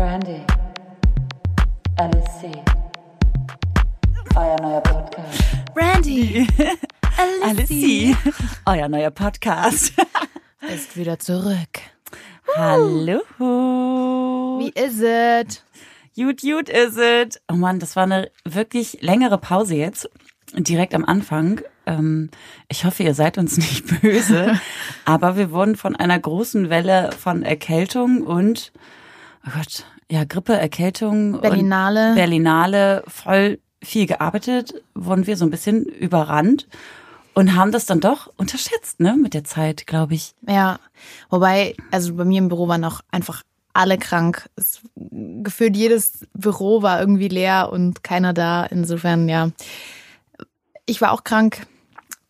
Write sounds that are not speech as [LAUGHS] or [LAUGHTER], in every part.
Brandy. LSC. Euer neuer Podcast. Brandy. [LAUGHS] Alice, euer neuer Podcast. [LAUGHS] ist wieder zurück. Hallo. Wie ist es? Gut, gut is it. Oh Mann, das war eine wirklich längere Pause jetzt. Direkt am Anfang. Ähm, ich hoffe, ihr seid uns [LAUGHS] nicht böse. aber wir wurden von einer großen Welle von Erkältung und, oh Gott, ja, Grippe, Erkältung. Berlinale. Berlinale, voll viel gearbeitet, wurden wir so ein bisschen überrannt und haben das dann doch unterschätzt, ne, mit der Zeit, glaube ich. Ja, wobei, also bei mir im Büro waren auch einfach alle krank. Es, gefühlt jedes Büro war irgendwie leer und keiner da. Insofern, ja. Ich war auch krank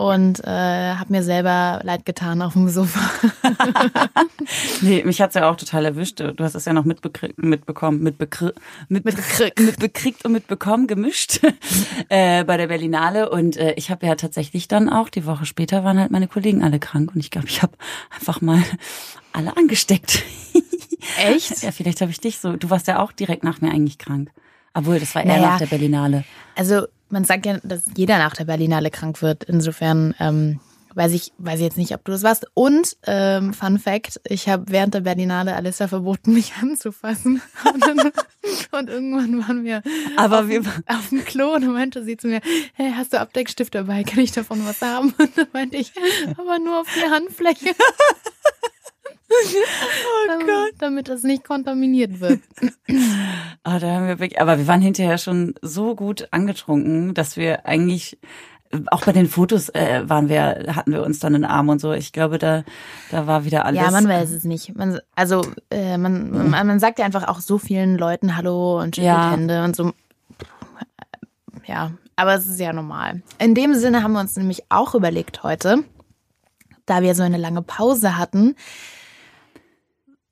und äh, habe mir selber leid getan auf dem Sofa. [LAUGHS] nee, mich hat's ja auch total erwischt. Du hast es ja noch mitbekriegt, mitbekommen, mitbekriegt, mitbekriegt, [LAUGHS] mitbekriegt und mitbekommen, gemischt [LAUGHS] äh, bei der Berlinale. Und äh, ich habe ja tatsächlich dann auch, die Woche später waren halt meine Kollegen alle krank und ich glaube, ich habe einfach mal alle angesteckt. Echt? Ja, vielleicht habe ich dich so. Du warst ja auch direkt nach mir eigentlich krank. Obwohl, das war eher Naja. nach der Berlinale. Also man sagt ja, dass jeder nach der Berlinale krank wird. Insofern ähm, weiß ich, weiß ich jetzt nicht, ob du das warst. Und ähm, Fun Fact: Ich habe während der Berlinale Alissa verboten, [LAUGHS] mich anzufassen. Und, [LAUGHS] dann, und irgendwann waren wir, Aber auf, wir- auf dem Klo und dann meinte sie zu mir: Hey, hast du Abdeckstift dabei? Kann ich davon was haben? [LAUGHS] Und dann meinte ich: Aber nur auf die Handfläche. Oh Gott. Damit das nicht kontaminiert wird. [LAUGHS] Ah, da haben wir wirklich, aber wir waren hinterher schon so gut angetrunken, dass wir eigentlich auch bei den Fotos äh, waren wir, hatten wir uns dann in den Arm und so. Ich glaube, da, da war wieder alles. Ja, man weiß es nicht. Man, also äh, man, man, man sagt ja einfach auch so vielen Leuten Hallo und schüttelt Ja. Hände und so. Ja, aber es ist ja normal. In dem Sinne haben wir uns nämlich auch überlegt heute, da wir so eine lange Pause hatten,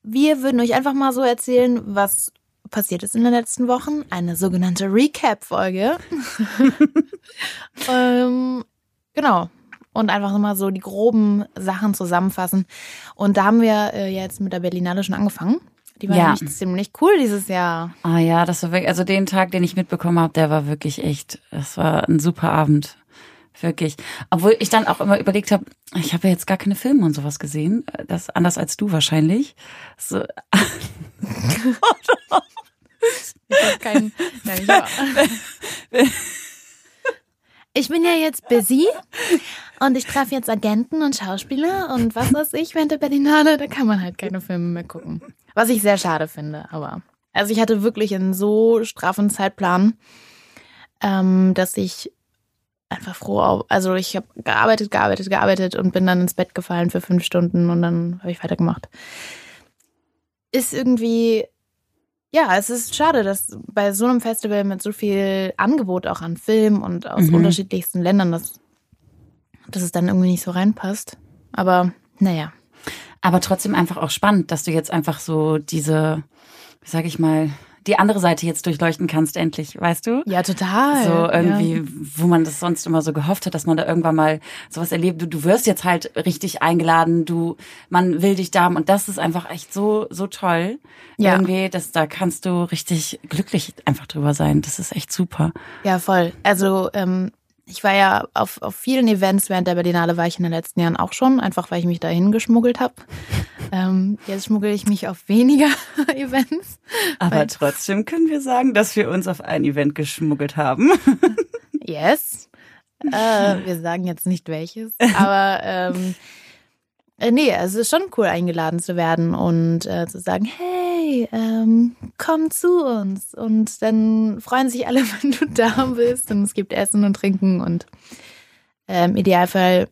wir würden euch einfach mal so erzählen, was passiert ist in den letzten Wochen. Eine sogenannte Recap-Folge. [LAUGHS] ähm, genau. Und einfach mal so die groben Sachen zusammenfassen. Und da haben wir äh, jetzt mit der Berlinale schon angefangen. Die war Ja. nämlich ziemlich cool dieses Jahr. Ah ja, das war wirklich, also den Tag, den ich mitbekommen habe, der war wirklich echt, das war ein super Abend. Wirklich. Obwohl ich dann auch immer überlegt habe, ich habe ja jetzt gar keine Filme und sowas gesehen. Das anders als du wahrscheinlich. So, [LAUGHS] Ich keinen. Ja, ich, ich bin ja jetzt busy und ich treffe jetzt Agenten und Schauspieler und was weiß ich während der Berlinale, da kann man halt keine Filme mehr gucken. Was ich sehr schade finde, aber. Also ich hatte wirklich einen so straffen Zeitplan, ähm, dass ich einfach froh auf. Also ich habe gearbeitet, gearbeitet, gearbeitet und bin dann ins Bett gefallen für fünf Stunden und dann habe ich weitergemacht. Ist irgendwie ja, es ist schade, dass bei so einem Festival mit so viel Angebot auch an Film und aus Mhm. unterschiedlichsten Ländern, dass, dass es dann irgendwie nicht so reinpasst. Aber naja. aber trotzdem einfach auch spannend, dass du jetzt einfach so diese, wie sag ich mal, die andere Seite jetzt durchleuchten kannst, endlich, weißt du? Ja, total. So irgendwie, Ja. wo man das sonst immer so gehofft hat, dass man da irgendwann mal sowas erlebt. Du, du wirst jetzt halt richtig eingeladen, du, man will dich da haben und das ist einfach echt so, so toll. Ja. Irgendwie, dass da kannst du richtig glücklich einfach drüber sein. Das ist echt super. Ja, voll. Also ähm, ich war ja auf, auf vielen Events während der Berlinale war ich in den letzten Jahren auch schon, einfach weil ich mich dahin geschmuggelt habe. [LAUGHS] ähm, jetzt schmuggel ich mich auf weniger [LAUGHS] Events. Aber trotzdem können wir sagen, dass wir uns auf ein Event geschmuggelt haben. [LAUGHS] Yes. Äh, wir sagen jetzt nicht welches, aber ähm, äh, nee, es ist schon cool, eingeladen zu werden und äh, zu sagen, hey, ähm, komm zu uns. Und dann freuen sich alle, [LAUGHS] wenn du da bist und es gibt Essen und Trinken und ähm, Idealfall,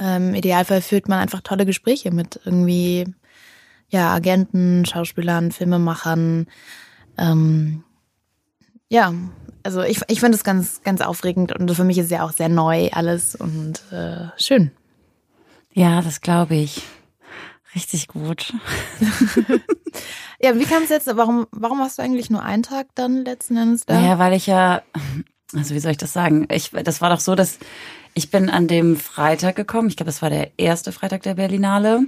ähm, Idealfall führt man einfach tolle Gespräche mit irgendwie ja, Agenten, Schauspielern, Filmemachern, ähm, ja, also ich, ich finde es ganz, ganz aufregend und für mich ist ja auch sehr neu alles und äh, schön. Ja, das glaube ich. Richtig gut. Ja, wie kam es jetzt, warum, warum warst du eigentlich nur einen Tag dann letzten Endes da? Naja, weil ich ja, also wie soll ich das sagen? Ich, das war doch so, dass ich bin an dem Freitag gekommen. Ich glaube, das war der erste Freitag der Berlinale.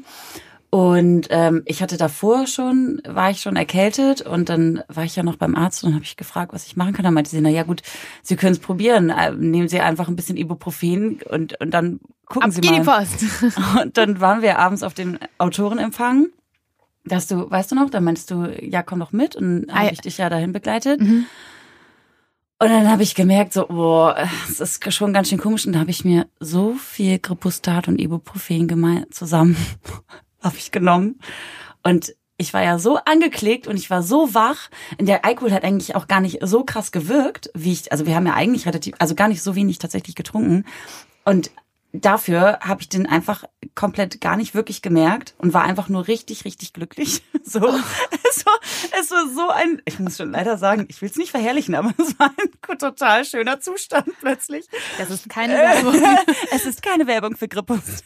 Und ähm, ich hatte davor schon, war ich schon erkältet und dann war ich ja noch beim Arzt und habe ich gefragt, was ich machen kann. Dann meinte sie, na ja gut, Sie können es probieren. Äh, Nehmen Sie einfach ein bisschen Ibuprofen und, und dann gucken Ab Sie mal. die Post. [LAUGHS] [LAUGHS] Und dann waren wir abends auf dem Autorenempfang. Dass du, weißt du noch, da meinst du, ja, komm doch mit und Ah, habe ich dich ja dahin begleitet. Mhm. Und dann habe ich gemerkt, so, boah, es ist schon ganz schön komisch. Und da habe ich mir so viel Gripustat und Ibuprofen gemein zusammen [LAUGHS] habe ich genommen. Und ich war ja so angeklickt und ich war so wach. Und der Alkohol hat eigentlich auch gar nicht so krass gewirkt, wie ich, also wir haben ja eigentlich relativ, also gar nicht so wenig tatsächlich getrunken. Und dafür habe ich den einfach komplett gar nicht wirklich gemerkt und war einfach nur richtig, richtig glücklich. [LAUGHS] So, es, war, es war so ein, ich muss schon leider sagen, ich will es nicht verherrlichen, aber [LAUGHS] es war ein total schöner Zustand plötzlich. Das ist keine Werbung. [LAUGHS] es ist keine Werbung für Grippus.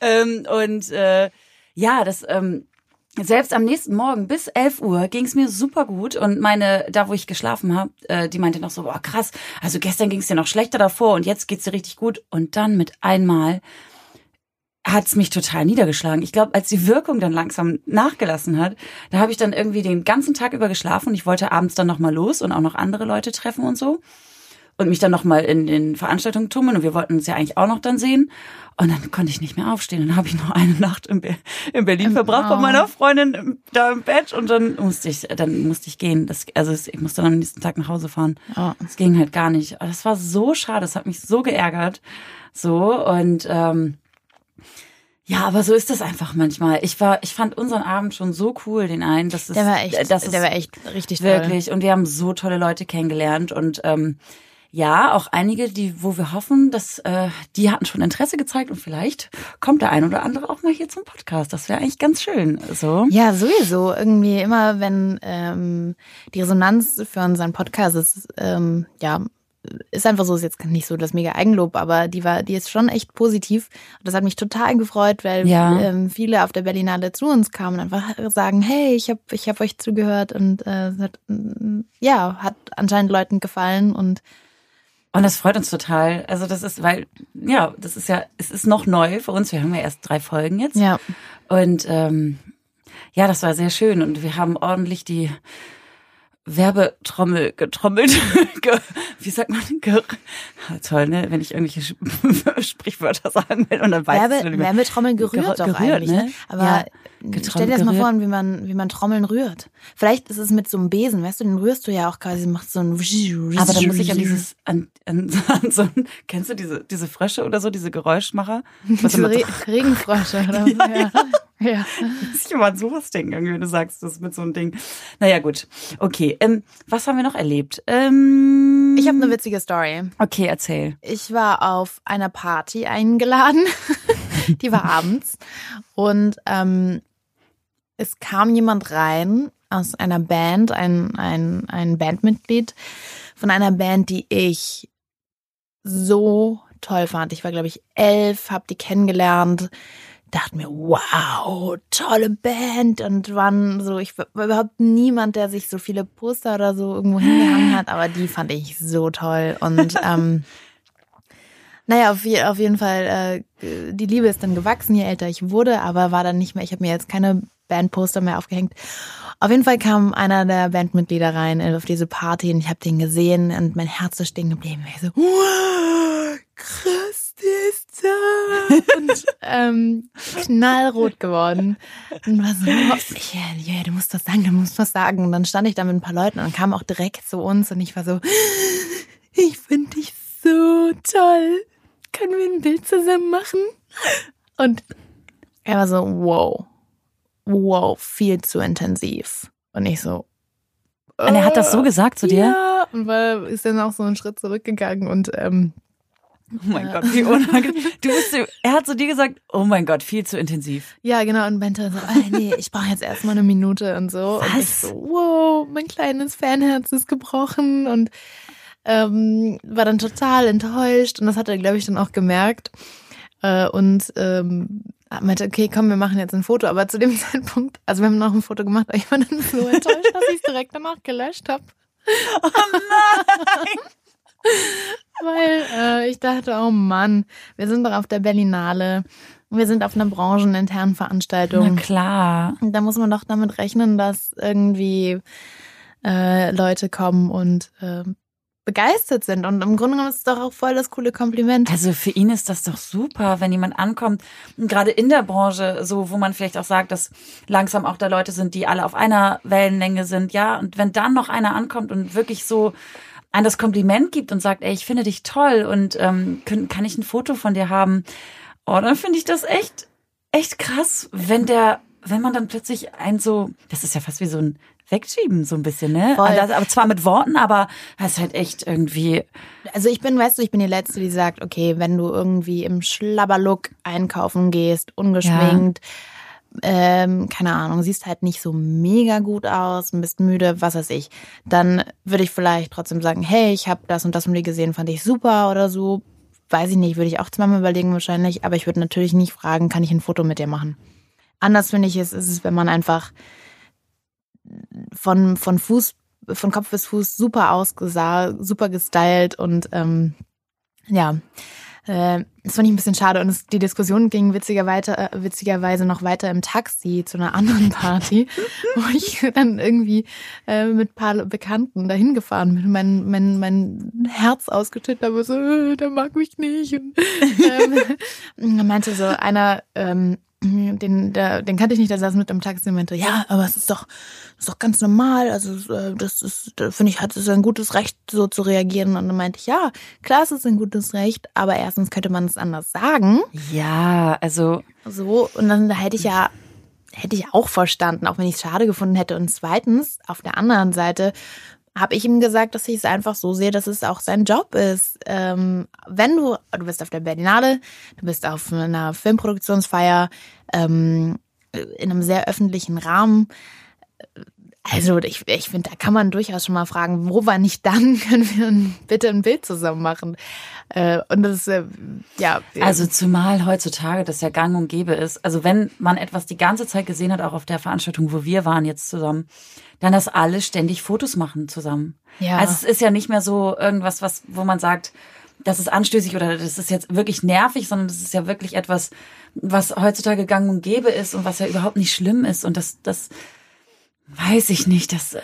ähm, und äh, ja, das ähm, selbst am nächsten Morgen bis 11 Uhr ging es mir super gut und meine, da wo ich geschlafen habe, äh, die meinte noch so, boah krass, also gestern ging es dir noch schlechter davor und jetzt geht's dir richtig gut und dann mit einmal hat's mich total niedergeschlagen. Ich glaube, als die Wirkung dann langsam nachgelassen hat, da habe ich dann irgendwie den ganzen Tag über geschlafen und ich wollte abends dann noch mal los und auch noch andere Leute treffen und so und mich dann noch mal in den Veranstaltungen tummeln und wir wollten uns ja eigentlich auch noch dann sehen und dann konnte ich nicht mehr aufstehen. Dann habe ich noch eine Nacht in, Be in Berlin verbracht bei meiner Freundin im- da im Bett und dann musste ich dann musste ich gehen. Das, also ich musste dann am nächsten Tag nach Hause fahren. Oh. Das ging halt gar nicht. Aber Das war so schade. Das hat mich so geärgert. So und ähm, ja, aber so ist das einfach manchmal. Ich war, ich fand unseren Abend schon so cool, den einen. Das ist, Der war echt, das ist der war echt richtig toll. Wirklich. Und wir haben so tolle Leute kennengelernt und ähm, ja, auch einige, die, wo wir hoffen, dass äh, die hatten schon Interesse gezeigt und vielleicht kommt der ein oder andere auch mal hier zum Podcast. Das wäre eigentlich ganz schön. So. Ja, sowieso. Irgendwie immer, wenn ähm, die Resonanz für unseren Podcast ist, ähm, ja, ist einfach so, ist jetzt nicht so das mega Eigenlob, aber die war, die ist schon echt positiv. Das hat mich total gefreut, weil Ja. ähm, viele auf der Berlinale zu uns kamen und einfach sagen, hey, ich habe ich hab euch zugehört und äh, hat, ja, hat anscheinend Leuten gefallen und Und das freut uns total. Also das ist, weil, ja, das ist ja, es ist noch neu für uns. Wir haben ja erst drei Folgen jetzt. ja. Und ähm, ja, das war sehr schön. Und wir haben ordentlich die Werbetrommel getrommelt. [LAUGHS] Ge, wie sagt man? Ge, Ah, toll, ne? Wenn ich irgendwelche [LAUGHS] Sprichwörter sagen will und dann weiß ich Werbe, mehr. Werbetrommeln gerührt Ger- doch gerührt, eigentlich, ne? ne? Aber Ja, stell getrommelt, dir das mal vor, wie man, wie man Trommeln rührt. Vielleicht ist es mit so einem Besen, weißt du, den rührst du ja auch quasi, macht so ein Aber da muss ich an dieses, an, an, [LAUGHS] an so ein, kennst du diese, diese Frösche oder so, diese Geräuschmacher? Was diese Re Regenfrösche [LAUGHS] oder was? Ja. ja. muss ich immer an sowas denken, irgendwie, wenn du sagst, das mit so einem Ding. Naja, gut. Okay, ähm, was haben wir noch erlebt? Ähm, Ich habe eine witzige Story. Okay, erzähl. Ich war auf einer Party eingeladen. [LAUGHS] Die war abends. Und ähm, es kam jemand rein aus einer Band, ein, ein, ein Bandmitglied von einer Band, die ich so toll fand. Ich war, glaube ich, elf, habe die kennengelernt, dachte mir, wow, tolle Band und waren so, ich war überhaupt niemand, der sich so viele Poster oder so irgendwo hingehangen hat, aber die fand ich so toll und [LAUGHS] ähm, naja, auf, je, auf jeden Fall, äh, die Liebe ist dann gewachsen, je älter ich wurde, aber war dann nicht mehr, ich habe mir jetzt keine Bandposter mehr aufgehängt. Auf jeden Fall kam einer der Bandmitglieder rein äh, auf diese Party und ich habe den gesehen und mein Herz ist stehen geblieben. Ich so, wow, krass, der ist da. [LAUGHS] Und ähm, knallrot geworden. Und war so, ja, ja, du musst was sagen, du musst was sagen. Und dann stand ich da mit ein paar Leuten und kam auch direkt zu uns und ich war so, ich finde dich so toll. Können wir ein Bild zusammen machen? Und er war so, wow, wow, viel zu intensiv. Und ich so, Und er hat das so gesagt zu dir? ja, und weil ist dann auch so einen Schritt zurückgegangen und ähm, Oh mein Gott, wie unangenehm. Du bist, so- er hat zu dir gesagt, oh mein Gott, viel zu intensiv. ja, genau, und meinte so, ah, nee, ich brauche jetzt erstmal eine Minute und so. Und ich Was? so, wow, mein kleines Fanherz ist gebrochen und ähm, war dann total enttäuscht und das hat er, glaube ich, dann auch gemerkt. Äh, und ähm, meinte, okay, komm, wir machen jetzt ein Foto. Aber zu dem [LAUGHS] Zeitpunkt, also wir haben noch ein Foto gemacht, aber ich war dann so enttäuscht, dass ich es direkt danach gelöscht habe. Oh nein! [LAUGHS] Weil äh, ich dachte, oh Mann, wir sind doch auf der Berlinale. wir sind auf einer brancheninternen Veranstaltung. Na klar. Da muss man doch damit rechnen, dass irgendwie äh, Leute kommen und äh, begeistert sind. Und im Grunde genommen ist es doch auch voll das coole Kompliment. Also für ihn ist das doch super, wenn jemand ankommt, gerade in der Branche, so wo man vielleicht auch sagt, dass langsam auch da Leute sind, die alle auf einer Wellenlänge sind, ja, und wenn dann noch einer ankommt und wirklich so ein das Kompliment gibt und sagt, ey, ich finde dich toll und ähm, können, kann ich ein Foto von dir haben? Oh, dann finde ich das echt, echt krass, wenn der, wenn man dann plötzlich ein so, das ist ja fast wie so ein Wegschieben, so ein bisschen, ne? Voll. Das, aber zwar mit Worten, aber das ist halt echt irgendwie, Also ich bin, weißt du, ich bin die Letzte, die sagt, okay, wenn du irgendwie im Schlabberlook einkaufen gehst, ungeschminkt, ähm, keine Ahnung, siehst halt nicht so mega gut aus, bist müde, was weiß ich, dann würde ich vielleicht trotzdem sagen, hey, ich habe das und das von dir gesehen, fand ich super oder so. Weiß ich nicht, würde ich auch zweimal überlegen wahrscheinlich, aber ich würde natürlich nicht fragen, kann ich ein Foto mit dir machen? Anders finde ich es, ist es, wenn man einfach von, von Fuß, von Kopf bis Fuß super ausgesah, super gestylt und ähm, ja, äh, das fand ich ein bisschen schade und es, die Diskussion ging witziger weiter, äh, witzigerweise noch weiter im Taxi zu einer anderen Party, [LAUGHS] wo ich dann irgendwie äh, mit ein paar Bekannten dahin gefahren bin, mein, mein, mein Herz ausgeschüttet habe, so, äh, der mag mich nicht. Und, ähm, [LAUGHS] und meinte so einer, ähm, den, der, den kannte ich nicht, der saß mit im Taxi und meinte, ja, aber es ist doch, ist doch ganz normal, also äh, das ist, da finde ich, hat es ein gutes Recht, so zu reagieren. Und dann meinte ich, ja, klar, es ist ein gutes Recht, aber erstens könnte man es anders sagen. ja, also So, und dann hätte ich ja, hätte ich auch verstanden, auch wenn ich es schade gefunden hätte. Und zweitens, auf der anderen Seite, habe ich ihm gesagt, dass ich es einfach so sehe, dass es auch sein Job ist. Ähm, wenn du, du bist auf der Berlinale, du bist auf einer Filmproduktionsfeier, ähm, in einem sehr öffentlichen Rahmen. Also ich, ich finde, da kann man durchaus schon mal fragen, wo war nicht dann, [LAUGHS] können wir ein, bitte ein Bild zusammen machen. Äh, und das ist, äh, ja. Also zumal heutzutage das ja gang und gäbe ist. Also wenn man etwas die ganze Zeit gesehen hat, auch auf der Veranstaltung, wo wir waren jetzt zusammen, dann dass alle ständig Fotos machen zusammen. Ja. Also es ist ja nicht mehr so irgendwas, was, wo man sagt, das ist anstößig oder das ist jetzt wirklich nervig, sondern das ist ja wirklich etwas, was heutzutage gang und gäbe ist und was ja überhaupt nicht schlimm ist. Und das, das weiß ich nicht, das, äh,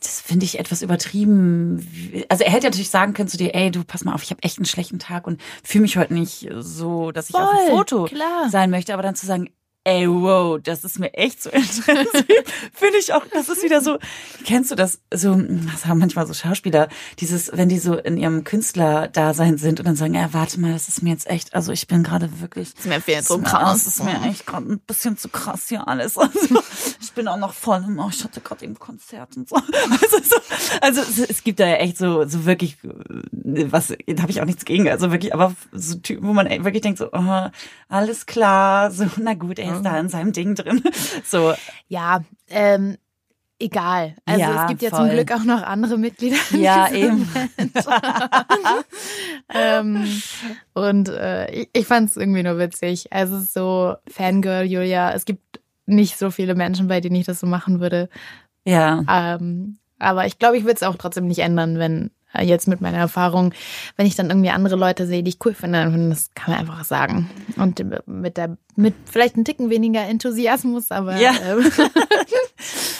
das finde ich etwas übertrieben. Also er hätte natürlich sagen können zu dir, ey, du pass mal auf, ich habe echt einen schlechten Tag und fühle mich heute nicht so, dass ich auf Voll, ein Foto klar. sein möchte, aber dann zu sagen, ey, wow, das ist mir echt so [LAUGHS] intensiv. Finde ich auch, das ist wieder so, kennst du das, so, das haben manchmal so Schauspieler, dieses, wenn die so in ihrem Künstlerdasein sind und dann sagen, ja, warte mal, das ist mir jetzt echt, also ich bin gerade wirklich, ist mir zu das krass. ist mir echt gerade ein bisschen zu krass hier alles. Ich bin auch noch voll im, oh, ich hatte gerade eben Konzert und so. [LAUGHS] Also, so, also es, es gibt da ja echt so, so wirklich, äh, was, da habe ich auch nichts gegen, also wirklich, aber so Typen, wo man echt wirklich denkt so, oh, alles klar, so, na gut, er ist da in seinem Ding drin. [LAUGHS] So, Ja, ähm, egal. Also Ja, es gibt ja voll. zum Glück auch noch andere Mitglieder. Ja, eben. [LAUGHS] Ähm, und äh, ich, ich fand es irgendwie nur witzig. Also so Fangirl Julia. Es gibt nicht so viele Menschen, bei denen ich das so machen würde. ja. Ähm, aber ich glaube, ich würde es auch trotzdem nicht ändern, wenn äh, jetzt mit meiner Erfahrung, wenn ich dann irgendwie andere Leute sehe, die ich cool finde, dann das kann man einfach sagen. Und mit der, mit vielleicht ein Ticken weniger Enthusiasmus, aber Ja. ähm,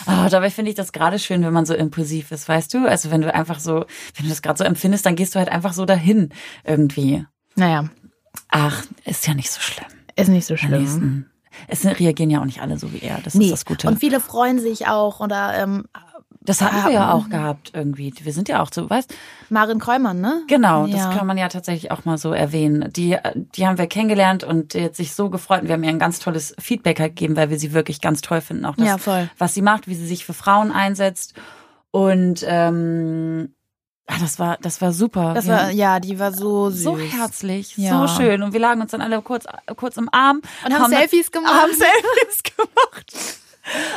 Oh, [LAUGHS] dabei finde ich das gerade schön, wenn man so impulsiv ist, weißt du? Also wenn du einfach so, wenn du das gerade so empfindest, dann gehst du halt einfach so dahin irgendwie. naja, Ach, ist ja nicht so schlimm. ist nicht so schlimm. Es reagieren ja auch nicht alle so wie er. Das Nee. ist das Gute. Und viele freuen sich auch oder ähm, das hatten wir ja auch gehabt irgendwie. Wir sind ja auch so, weißt Marin Kräumann, ne? Genau, Ja. das kann man ja tatsächlich auch mal so erwähnen. Die, die haben wir kennengelernt und die hat sich so gefreut. Und wir haben ihr ein ganz tolles Feedback halt gegeben, weil wir sie wirklich ganz toll finden. Auch das, Ja, was sie macht, wie sie sich für Frauen einsetzt. Und ähm, ah, das war, das war super. Das war, ja, die war so süß. so herzlich, Ja. so schön. Und wir lagen uns dann alle kurz, kurz im Arm. Und haben Selfies gemacht. Haben Selfies [LAUGHS] gemacht.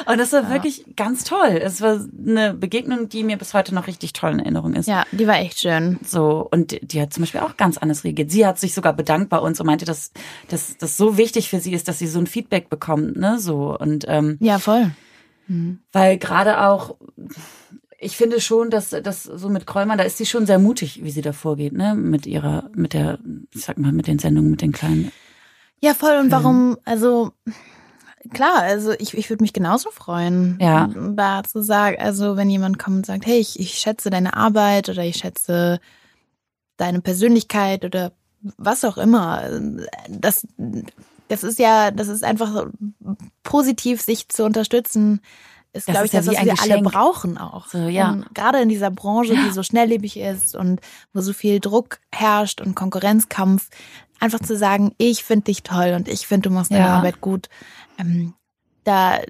Und das war wirklich ganz toll. Es war eine Begegnung, die mir bis heute noch richtig toll in Erinnerung ist. Ja, die war echt schön. So, und die- hat zum Beispiel auch ganz anders reagiert. Sie hat sich sogar bedankt bei uns und meinte, dass, dass das so wichtig für sie ist, dass sie so ein Feedback bekommt, ne? So. Und ähm, Ja, voll. weil gerade auch, ich finde schon, dass das so mit Kräumann, da ist sie schon sehr mutig, wie sie da vorgeht, ne? Mit ihrer, mit der, ich sag mal, mit den Sendungen, mit den kleinen. Ja, voll. Und warum, also klar, also ich, ich würde mich genauso freuen, Ja. da zu sagen, also wenn jemand kommt und sagt, hey, ich, ich schätze deine Arbeit oder ich schätze deine Persönlichkeit oder was auch immer. Das, das ist ja, das ist einfach so positiv, sich zu unterstützen, ist, glaube ich, ja das, was wir alle Geschenk. brauchen auch. So, ja. Und gerade in dieser Branche, die so schnelllebig ist und wo so viel Druck herrscht und Konkurrenzkampf, einfach zu sagen, ich finde dich toll und ich finde, du machst deine Ja. Arbeit gut. Ähm, da,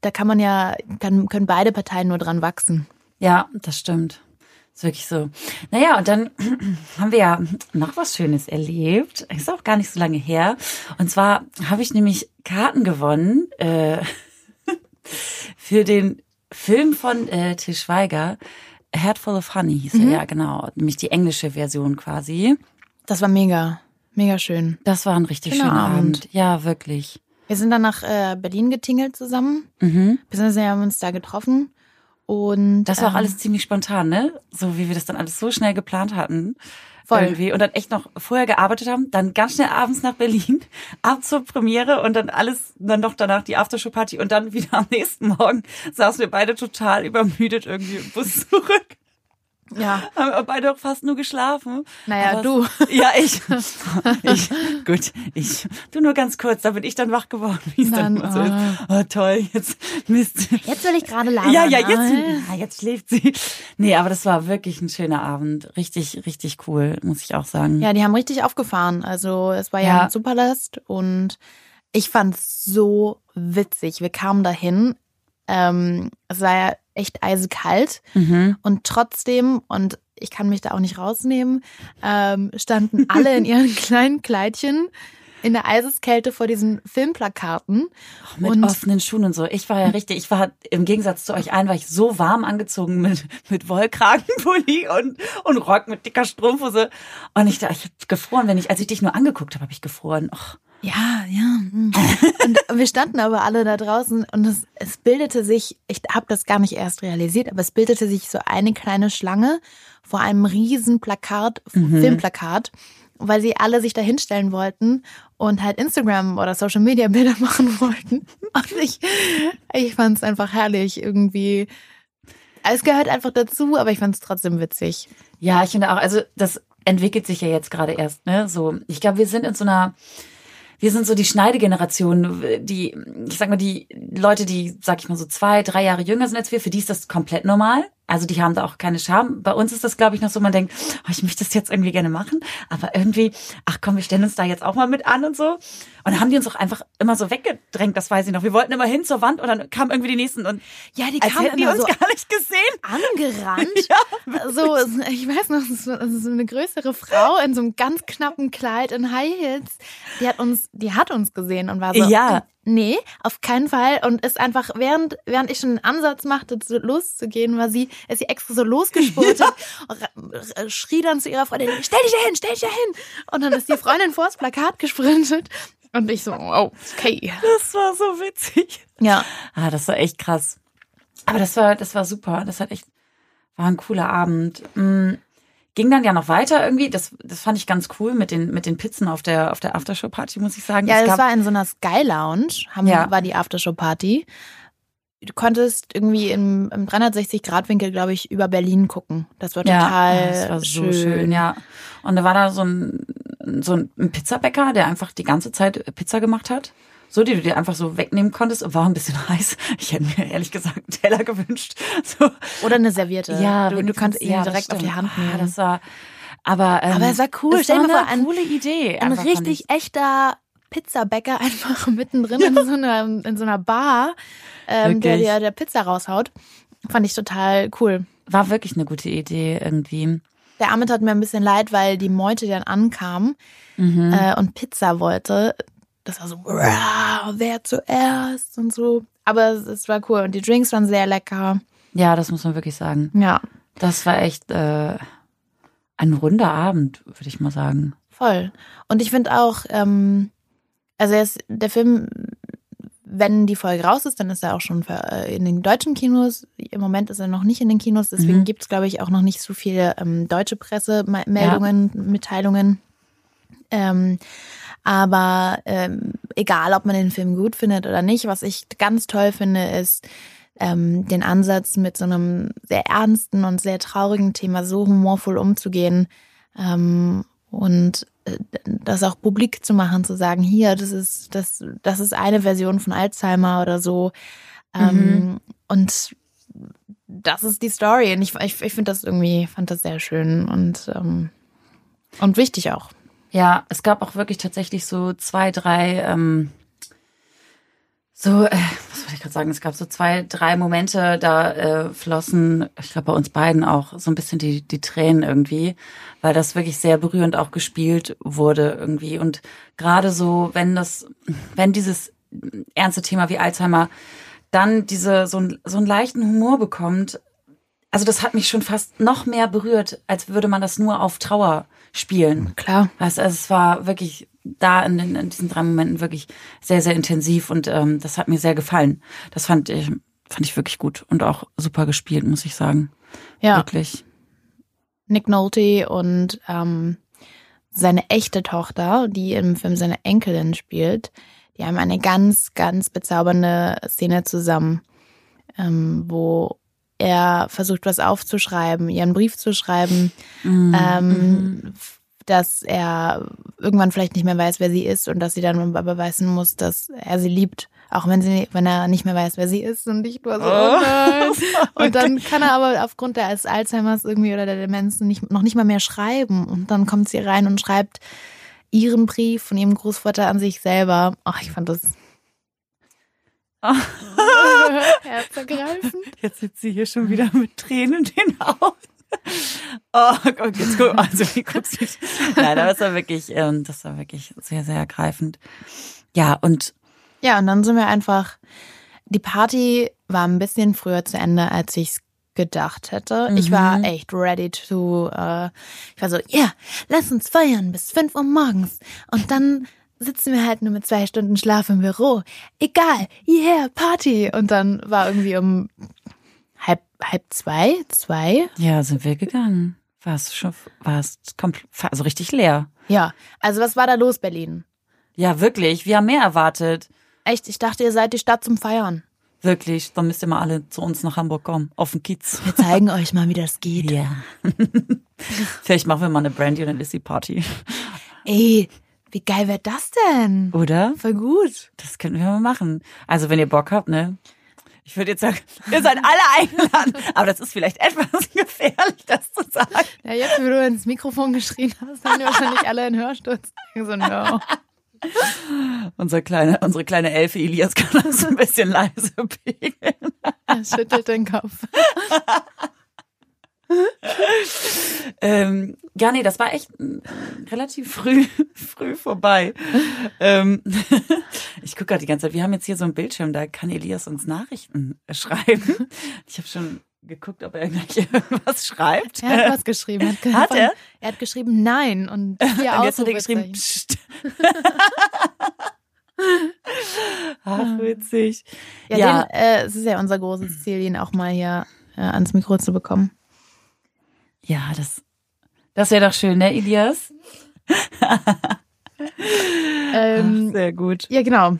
da kann man ja, kann, können beide Parteien nur dran wachsen. Ja, das stimmt. Ist wirklich so. Naja, und dann [CLEARS THROAT] haben wir ja noch was Schönes erlebt. Ist auch gar nicht so lange her. Und zwar habe ich nämlich Karten gewonnen äh, für den Film von äh, Til Schweiger. A Head Full of Honey hieß er, ja, genau. Nämlich die englische Version quasi. Das war mega, mega schön. Das war ein richtig Schöner schöner Abend. Abend. Ja, wirklich. Wir sind dann nach äh, Berlin getingelt zusammen. Mhm. Beziehungsweise haben uns da getroffen. Und Das war auch ähm, alles ziemlich spontan, ne? So wie wir das dann alles so schnell geplant hatten. Voll. Irgendwie. Und dann echt noch vorher gearbeitet haben, dann ganz schnell abends nach Berlin, [LAUGHS] ab zur Premiere und dann alles, dann noch danach die Aftershow-Party und dann wieder am nächsten Morgen saßen wir beide total übermüdet irgendwie im Bus [LAUGHS] zurück. Ja, Haben beide auch fast nur geschlafen. Naja, Aber du. Ja, ich. ich. Gut, ich. Du nur ganz kurz, da bin ich dann wach geworden, wie es dann Dann, so ist. Oh, toll, jetzt Mist. jetzt will ich gerade labern. Ja, ja, jetzt, ja, jetzt schläft sie. Nee, aber das war wirklich ein schöner Abend. Richtig, richtig cool, muss ich auch sagen. Ja, die haben richtig aufgefahren. Also es war ja, Ja. ein Superlast und ich fand's so witzig. Wir kamen dahin. Ähm, es war ja echt eisekalt Mhm. und trotzdem, und ich kann mich da auch nicht rausnehmen, ähm, standen alle in ihren [LAUGHS] kleinen Kleidchen in der Eiseskälte vor diesen Filmplakaten. Mit und offenen Schuhen und so. Ich war ja richtig, ich war im Gegensatz zu euch allen, war ich so warm angezogen mit, mit Wollkragenpulli und, und Rock mit dicker Strumpfhose. Und ich, da- ich hab gefroren, wenn ich, als ich dich nur angeguckt habe, habe ich gefroren. Och. Ja, ja. mm. Und wir standen aber alle da draußen und es, es bildete sich, ich habe das gar nicht erst realisiert, aber es bildete sich so eine kleine Schlange vor einem riesen Plakat, Filmplakat, weil sie alle sich da hinstellen wollten und halt Instagram oder Social Media Bilder [LAUGHS] machen wollten. Und ich, ich fand es einfach herrlich irgendwie. Es gehört einfach dazu, aber ich fand es trotzdem witzig. Ja, ich finde auch, also das entwickelt sich ja jetzt gerade erst, ne? So, ich glaube, wir sind in so einer, wir sind so die Schneidegeneration, die, ich sag mal, die Leute, die, sag ich mal, so zwei, drei Jahre jünger sind als wir, für die ist das komplett normal. Also die haben da auch keine Scham. Bei uns ist das, glaube ich, noch so, man denkt, oh, ich möchte das jetzt irgendwie gerne machen, aber irgendwie, ach komm, wir stellen uns da jetzt auch mal mit an und so. Und dann haben die uns auch einfach immer so weggedrängt, das weiß ich noch. Wir wollten immer hin zur Wand und dann kamen irgendwie die nächsten und Ja, die kamen die uns so [LAUGHS] gar nicht gesehen. angerannt. [LAUGHS] so, ich weiß noch, es war so eine größere Frau in so einem ganz knappen Kleid in High Heels. Die hat uns, die hat uns gesehen und war so, Ja. Nee, auf keinen Fall. Und ist einfach, während, während ich schon einen Ansatz machte, so loszugehen, war sie, ist sie extra so losgespurtet, [LAUGHS] ra- schrie dann zu ihrer Freundin, stell dich da hin, stell dich da hin. Und dann ist die Freundin vors Plakat gesprintet. Und ich so, oh, okay. Das war so witzig. Ja. Ah, das war echt krass. Aber das war, das war super. Das hat echt, war ein cooler Abend. Mm, Ging dann ja noch weiter irgendwie. Das, das fand ich ganz cool mit den, mit den Pizzen auf der, auf der Aftershow-Party, muss ich sagen. Ja, Es das war in so einer Sky Lounge, haben, Ja. war die Aftershow-Party. Du konntest irgendwie im, im 360-Grad-Winkel, glaube ich, über Berlin gucken. Das war total das war so schön. schön. ja. Und da war da so ein, so ein Pizzabäcker, der einfach die ganze Zeit Pizza gemacht hat. So, die du dir einfach so wegnehmen konntest. War ein bisschen [LAUGHS] heiß. Ich hätte mir ehrlich gesagt einen Teller gewünscht. So. Oder eine Serviette. Ja, du, du kannst ihn ja, direkt auf die. Hand Ah, nehmen. das war, aber, ähm, Aber es war cool. Es Stell war eine vor, ein- coole Idee. Ein richtig ich. echter Pizzabäcker [LAUGHS] einfach mittendrin in, so einer, in so einer Bar, ähm, der dir der Pizza raushaut. Fand ich total cool. War wirklich eine gute Idee irgendwie. Der Arme tat mir ein bisschen leid, weil die Meute, dann ankam Mhm. äh, und Pizza wollte, das war so, "Wow, wer zuerst und so. Aber es, war cool und die Drinks waren sehr lecker. Ja, das muss man wirklich sagen. Ja, Das war echt äh, ein runder Abend, würde ich mal sagen. voll. Und ich finde auch, ähm, also ist, der Film, wenn die Folge raus ist, dann ist er auch schon äh, in den deutschen Kinos. Im Moment ist er noch nicht in den Kinos, deswegen Mhm. gibt es, glaube ich, auch noch nicht so viele ähm, deutsche Pressemeldungen, Mitteilungen. Ähm, Aber ähm, egal, ob man den Film gut findet oder nicht, was ich ganz toll finde, ist ähm, den Ansatz, mit so einem sehr ernsten und sehr traurigen Thema so humorvoll umzugehen ähm, und äh, das auch publik zu machen, zu sagen, hier, das ist, das, das ist eine Version von Alzheimer oder so. Ähm, Mhm. Und das ist die Story. Und ich, ich, ich finde das irgendwie, fand das sehr schön und, ähm, und wichtig auch. Ja, es gab auch wirklich tatsächlich so zwei, drei, ähm, so, äh, was wollte ich gerade sagen? Es gab so zwei, drei Momente, da äh, flossen, ich glaube bei uns beiden auch so ein bisschen die, die Tränen irgendwie, weil das wirklich sehr berührend auch gespielt wurde irgendwie. Und gerade so, wenn das, wenn dieses ernste Thema wie Alzheimer dann diese so, ein, so einen leichten Humor bekommt, also das hat mich schon fast noch mehr berührt, als würde man das nur auf Trauer spielen. Klar. Weißt, also es war wirklich da in, in, in diesen drei Momenten wirklich sehr, sehr intensiv und ähm, das hat mir sehr gefallen. Das fand ich, fand ich wirklich gut und auch super gespielt, muss ich sagen. Ja. Wirklich. Nick Nolte und ähm, seine echte Tochter, die im Film seine Enkelin spielt, die haben eine ganz, ganz bezaubernde Szene zusammen, ähm, wo er versucht, was aufzuschreiben, ihren Brief zu schreiben, Mhm. ähm, dass er irgendwann vielleicht nicht mehr weiß, wer sie ist und dass sie dann beweisen muss, dass er sie liebt, auch wenn sie, wenn er nicht mehr weiß, wer sie ist und ich war so, oh nein. [LAUGHS] Und dann kann er aber aufgrund des Alzheimers irgendwie oder der Demenz nicht, noch nicht mal mehr schreiben. Und dann kommt sie rein und schreibt ihren Brief von ihrem Großvater an sich selber. Ach, ich fand das [LAUGHS] herzergreifend. Jetzt sitzt sie hier schon wieder mit Tränen in den Augen. Oh Gott, jetzt guck, also wie guckst du? Nein, das war wirklich, ähm, das war wirklich sehr, sehr ergreifend. Ja, und Ja, und dann sind wir einfach, die Party war ein bisschen früher zu Ende, als ich es gedacht hätte. Ich war echt ready to, äh, ich war so, ja, lass uns feiern bis 5 Uhr morgens. Und dann sitzen wir halt nur mit zwei Stunden Schlaf im Büro. Egal, yeah, Party. Und dann war irgendwie um halb, halb zwei, zwei. ja, sind wir gegangen. War es schon, war es komplett, also richtig leer. Ja, also was war da los, Berlin? Ja, wirklich. Wir haben mehr erwartet. Echt, ich dachte, ihr seid die Stadt zum Feiern. Wirklich. Dann müsst ihr mal alle zu uns nach Hamburg kommen. Auf den Kiez. Wir zeigen euch mal, wie das geht. Ja. [LAUGHS] Vielleicht machen wir mal eine Brandy und eine Lissy Party. Ey, wie geil wäre das denn? Oder? Voll gut. Das könnten wir mal machen. Also, wenn ihr Bock habt, ne? Ich würde jetzt sagen, [LAUGHS] ihr seid alle eingeladen. Aber das ist vielleicht etwas [LAUGHS] gefährlich, das zu sagen. Ja, jetzt, wo du ins Mikrofon geschrien hast, haben die wahrscheinlich alle einen Hörsturz. So, no. Unser kleine, unsere kleine Elfe Elias kann das ein bisschen leise [LAUGHS] pegeln. Er schüttelt den Kopf. [LAUGHS] Ähm, ja, nee, das war echt mm, relativ früh, [LAUGHS] früh vorbei. Ähm, [LAUGHS] ich gucke gerade die ganze Zeit, wir haben jetzt hier so einen Bildschirm, da kann Elias uns Nachrichten schreiben. Ich habe schon geguckt, ob er gleich irgendwas schreibt. Er hat was geschrieben. Hat, Hat er? Er hat geschrieben Nein und Und jetzt hat er geschrieben. Psst. Ach, witzig. Ja, Ja. Den, äh, es ist ja unser großes Ziel, ihn auch mal hier äh, ans Mikro zu bekommen. Ja, das, das wäre doch schön, ne, Elias? [LAUGHS] Ähm, Ach, sehr gut. ja, genau.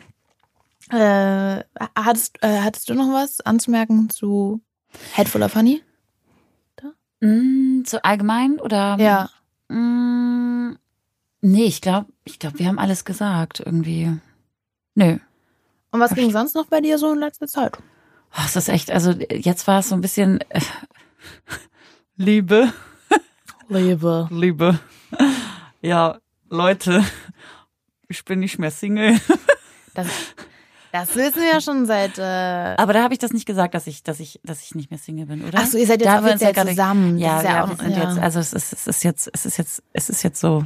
Äh, hattest, äh, hattest du noch was anzumerken zu Headful of Honey? Mm, so allgemein oder? Ja. Mm, nee, ich glaube, ich glaube, wir haben alles gesagt irgendwie. Nö. Und was ging sonst noch bei dir so in letzter Zeit? Oh, es ist echt, also jetzt war es so ein bisschen äh, Liebe, Liebe. Liebe. Ja, Leute, ich bin nicht mehr Single. Das, das wissen wir ja schon seit. Äh, Aber da habe ich das nicht gesagt, dass ich, dass ich, dass ich nicht mehr Single bin, oder? Ach so, ihr seid jetzt Da offiziell gerade- zusammen. Ja, ja, auch- wir sind ja. jetzt, also es ist, es ist jetzt, es ist jetzt, es ist jetzt so.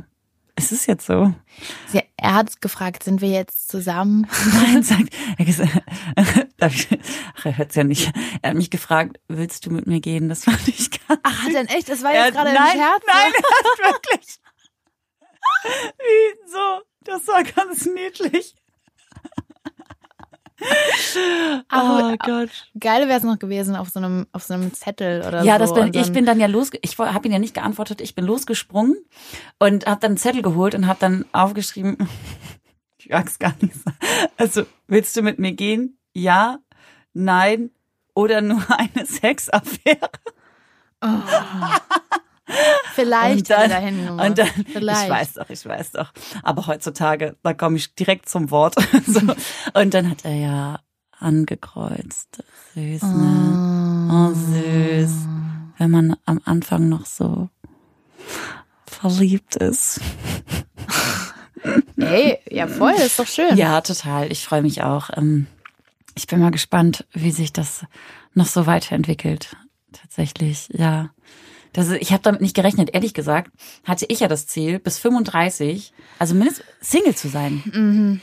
Es ist jetzt so. Sie, er hat gefragt, sind wir jetzt zusammen? [LAUGHS] Nein, sagt, [LAUGHS] ach, er hört's ja nicht. Er hat mich gefragt, willst du mit mir gehen? Das fand ich ganz Ach, denn echt? Das war jetzt gerade ein nein, Scherz? Nein, [LAUGHS] er hat wirklich. [LAUGHS] Wie so? Das war ganz niedlich. Ach, oh Gott. Geil wäre es noch gewesen auf so einem auf so einem Zettel oder Ja, so. das bin, ich bin dann ja los, ich habe ihn ja nicht geantwortet, ich bin losgesprungen und habe dann einen Zettel geholt und habe dann aufgeschrieben, Ich mag's gar nicht sagen. Also, willst du mit mir gehen? Ja, nein oder nur [LAUGHS] eine Sexaffäre? Vielleicht und dann, dahin gemacht. und dann Vielleicht. ich weiß doch, ich weiß doch. Aber heutzutage, da komme ich direkt zum Wort. [LAUGHS] so. Und dann hat er ja angekreuzt. Süß, ne? Oh, süß. Wenn man am Anfang noch so verliebt ist. [LAUGHS] Ey, ja voll, ist doch schön. Ja, total. Ich freue mich auch. Ähm, Ich bin mal gespannt, wie sich das noch so weiterentwickelt. Tatsächlich, ja. Das ist, ich habe damit nicht gerechnet. Ehrlich gesagt, hatte ich ja das Ziel, bis 35, also mindestens Single zu sein.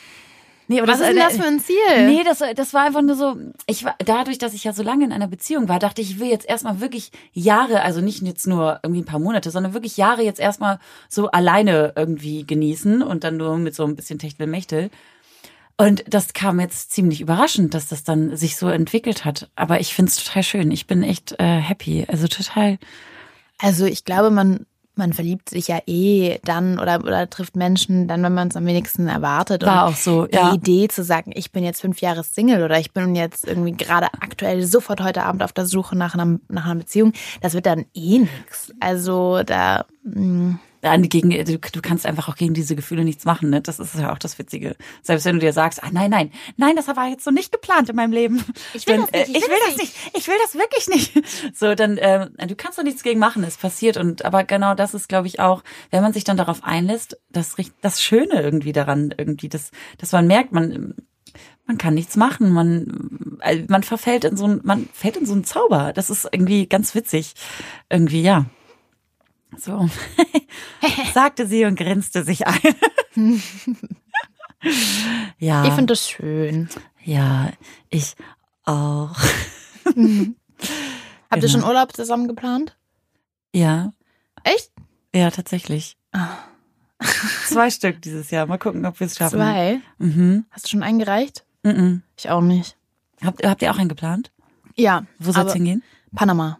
Nee, aber Was ist denn äh, das für ein Ziel? Nee, das, das war einfach nur so, ich war, dadurch, dass ich ja so lange in einer Beziehung war, dachte ich, ich will jetzt erstmal wirklich Jahre, also nicht jetzt nur irgendwie ein paar Monate, sondern wirklich Jahre jetzt erstmal so alleine irgendwie genießen und dann nur mit so ein bisschen Techtelmechtel. Und das kam jetzt ziemlich überraschend, dass das dann sich so entwickelt hat. Aber ich find's total schön. Ich bin echt äh, happy. Also total. Also ich glaube, man, man verliebt sich ja eh dann oder, oder trifft Menschen dann, wenn man es am wenigsten erwartet. War Und auch so, Die ja. Idee zu sagen, ich bin jetzt fünf Jahre Single oder ich bin jetzt irgendwie gerade aktuell sofort heute Abend auf der Suche nach einer, nach einer Beziehung, das wird dann eh nix. Also da, mh, Ja, gegen, du, du kannst einfach auch gegen diese Gefühle nichts machen, ne? Das ist ja auch das Witzige. Selbst wenn du dir sagst, ah nein, nein, nein, das war jetzt so nicht geplant in meinem Leben. Ich will dann, das nicht, äh, ich will das nicht, ich will das wirklich nicht. So, dann, äh, du kannst doch nichts gegen machen, es passiert. Und aber genau das ist, glaube ich, auch, wenn man sich dann darauf einlässt, das das Schöne irgendwie daran, irgendwie, dass, dass man merkt, man, man kann nichts machen, man, äh, man verfällt in so ein, man fällt in so einen Zauber. Das ist irgendwie ganz witzig. Irgendwie, ja. So, [LAUGHS] sagte sie und grinste sich ein. [LAUGHS] ja, ich finde das schön. ja, ich auch. Habt ihr Genau. schon Urlaub zusammen geplant? Ja, Echt? ja, tatsächlich. [LAUGHS] Zwei Stück dieses Jahr. Mal gucken, ob wir es schaffen. Zwei? Mhm. Hast du schon eingereicht? Mhm. Ich auch nicht. Habt, habt ihr auch einen geplant? Ja. Wo soll's aber hingehen? Panama.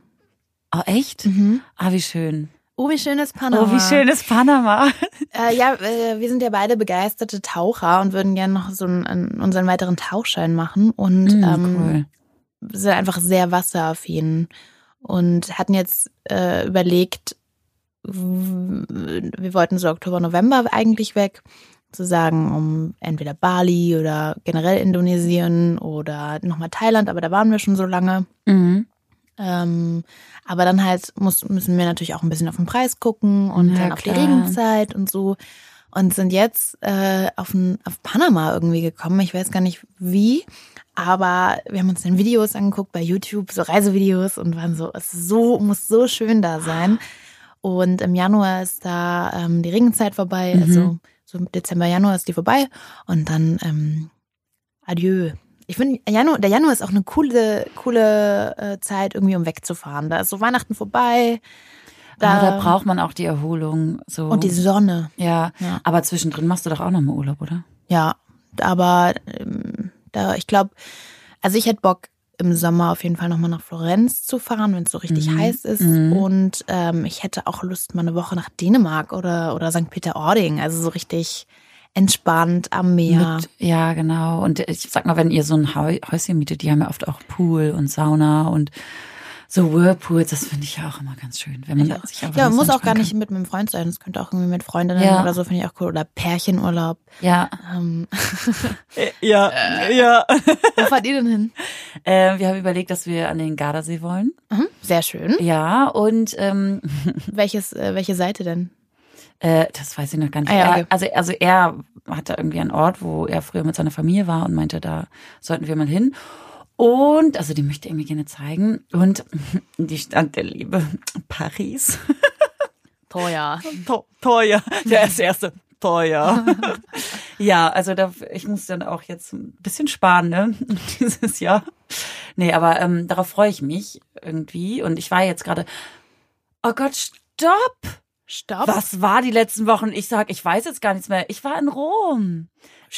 Oh, echt? Mhm. Ah, wie schön. Oh, wie schön ist Panama. Oh, wie schön ist Panama. [LAUGHS] Äh, ja, äh, wir sind ja beide begeisterte Taucher und würden gerne noch so einen, unseren weiteren Tauchschein machen und Mhm, ähm, cool. sind einfach sehr wasseraffin und hatten jetzt äh, überlegt, wir wollten so Oktober, November eigentlich weg, zu sagen, um entweder Bali oder generell Indonesien oder nochmal Thailand, aber da waren wir schon so lange. Mhm. Ähm, aber dann halt muss, müssen wir natürlich auch ein bisschen auf den Preis gucken und Ja, dann auf die klar. Regenzeit und so. Und sind jetzt äh, auf, ein, auf Panama irgendwie gekommen. Ich weiß gar nicht wie, aber wir haben uns dann Videos angeguckt bei YouTube, so Reisevideos und waren so, es ist so, muss so schön da sein. Und im Januar ist da ähm, die Regenzeit vorbei, Mhm. also so Dezember, Januar ist die vorbei. Und dann ähm, adieu. Ich finde, Januar, der Januar ist auch eine coole, coole äh, Zeit, irgendwie um wegzufahren. Da ist so Weihnachten vorbei. Da, da braucht man auch die Erholung. So. und die Sonne. ja. Ja. aber zwischendrin machst du doch auch noch mal Urlaub, oder? Ja, aber ähm, da, ich glaube, also ich hätte Bock im Sommer auf jeden Fall nochmal nach Florenz zu fahren, wenn es so richtig Mhm. heiß ist. Mhm. Und ähm, ich hätte auch Lust, mal eine Woche nach Dänemark oder, oder St. Peter-Ording. Also so richtig entspannt am Meer. Mit, ja, genau. Und ich sag mal, wenn ihr so ein Häuschen mietet, die haben ja oft auch Pool und Sauna und so Whirlpools, das finde ich ja auch immer ganz schön, wenn man Ja, sich einfach ja muss auch gar nicht mit meinem Freund sein. Es könnte auch irgendwie mit Freundinnen Ja. oder so, finde ich auch cool. Oder Pärchenurlaub. kann. Ja, Ähm, ja, ja. wo fahrt ihr denn hin? Äh, wir haben überlegt, dass wir an den Gardasee wollen. Mhm, sehr schön. Ja, und ähm, [LAUGHS] Welches, äh, welche Seite denn? Äh, das weiß ich noch gar nicht. Ah, ja, er, okay. also, also er hatte irgendwie einen Ort, wo er früher mit seiner Familie war und meinte, da sollten wir mal hin. Und, also die möchte er mir gerne zeigen. Und [LAUGHS] die Stand der Liebe, Paris. [LAUGHS] Teuer. To teuer. Der ist der erste. Teuer. [LAUGHS] ja, also da, ich muss dann auch jetzt ein bisschen sparen, ne? Dieses Jahr. Nee, aber ähm, darauf freue ich mich irgendwie. Und ich war jetzt gerade. Oh Gott, stopp! Stopp. Was war die letzten Wochen? Ich sag, ich weiß jetzt gar nichts mehr. Ich war in Rom.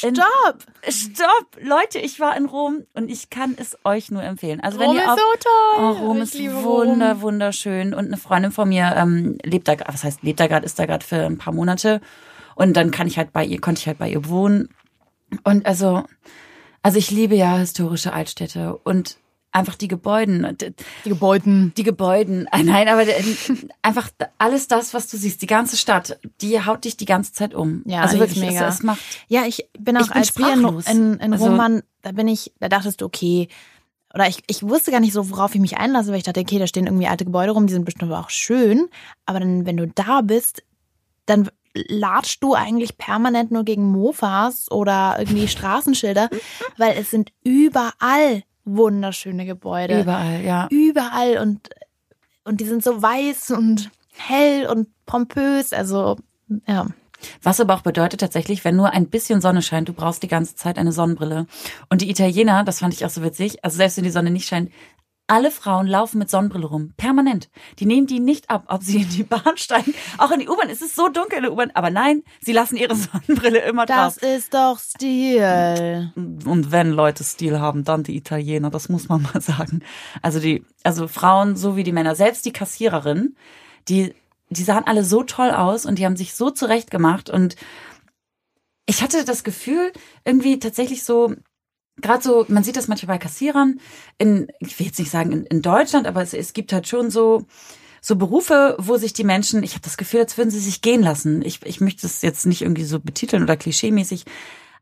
In- Stopp. Stopp! Leute, ich war in Rom und ich kann es euch nur empfehlen. Also wenn Rom ihr ist auf, so toll. Oh, Rom Ich ist wunder, Rom. wunderschön. Und eine Freundin von mir ähm, lebt da, was heißt lebt da gerade, ist da gerade für ein paar Monate. Und dann kann ich halt bei ihr, konnte ich halt bei ihr wohnen. Und also, also ich liebe ja historische Altstädte und einfach die Gebäuden, Die Gebäuden. die [LAUGHS] Gebäuden. Ah, Nein, aber äh, einfach alles das, was du siehst, die ganze Stadt, die haut dich die ganze Zeit um. Ja, also wirklich, mega. Es, es macht Ja, ich bin auch Ich bin als sprachlos. in, in Also- Rom waren, da bin ich, da dachtest du, okay, oder ich, ich wusste gar nicht so, worauf ich mich einlasse, weil ich dachte, okay, da stehen irgendwie alte Gebäude rum, die sind bestimmt auch schön. Aber dann, wenn du da bist, dann latschst du eigentlich permanent nur gegen Mofas oder irgendwie Straßenschilder, [LAUGHS] weil es sind überall wunderschöne Gebäude. überall, ja. Überall und, und die sind so weiß und hell und pompös. Also, ja. Was aber auch bedeutet tatsächlich, wenn nur ein bisschen Sonne scheint, du brauchst die ganze Zeit eine Sonnenbrille. Und die Italiener, das fand ich auch so witzig, also selbst wenn die Sonne nicht scheint, alle Frauen laufen mit Sonnenbrille rum, permanent. Die nehmen die nicht ab, ob sie in die Bahn steigen, auch in die U-Bahn. Es ist so dunkel in der U-Bahn, aber nein, sie lassen ihre [LAUGHS] Sonnenbrille immer Das drauf. ist doch Stil. Und wenn Leute Stil haben, dann die Italiener, das muss man mal sagen. Also die, also Frauen so wie die Männer, selbst die Kassiererin, die, die sahen alle so toll aus und die haben sich so zurecht gemacht und ich hatte das Gefühl, irgendwie tatsächlich so, gerade so, man sieht das manchmal bei Kassierern in, ich will jetzt nicht sagen in, in Deutschland, aber es, es gibt halt schon so, so Berufe, wo sich die Menschen, ich habe das Gefühl, als würden sie sich gehen lassen. Ich, ich möchte das jetzt nicht irgendwie so betiteln oder klischeemäßig,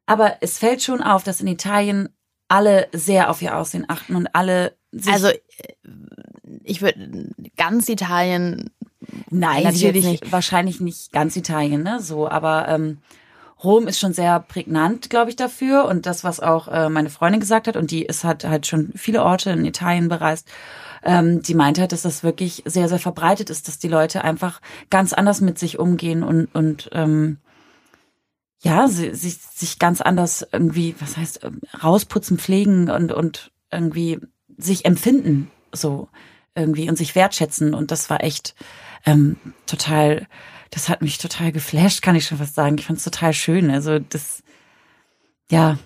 aber es fällt schon auf, dass in Italien alle sehr auf ihr Aussehen achten und alle sich, Also, äh, ich würde ganz Italien. nein, natürlich nicht. wahrscheinlich nicht ganz Italien, ne, so, aber ähm, Rom ist schon sehr prägnant, glaube ich, dafür und das, was auch äh, meine Freundin gesagt hat und die ist hat halt schon viele Orte in Italien bereist. Ähm, die meinte halt, dass das wirklich sehr, sehr verbreitet ist, dass die Leute einfach ganz anders mit sich umgehen und und ähm, ja, sie, sich, sich ganz anders irgendwie, was heißt, ähm, rausputzen, pflegen und, und irgendwie sich empfinden, so irgendwie und sich wertschätzen. Und das war echt ähm, total, das hat mich total geflasht, kann ich schon fast sagen. Ich fand es total schön. Also das, ja,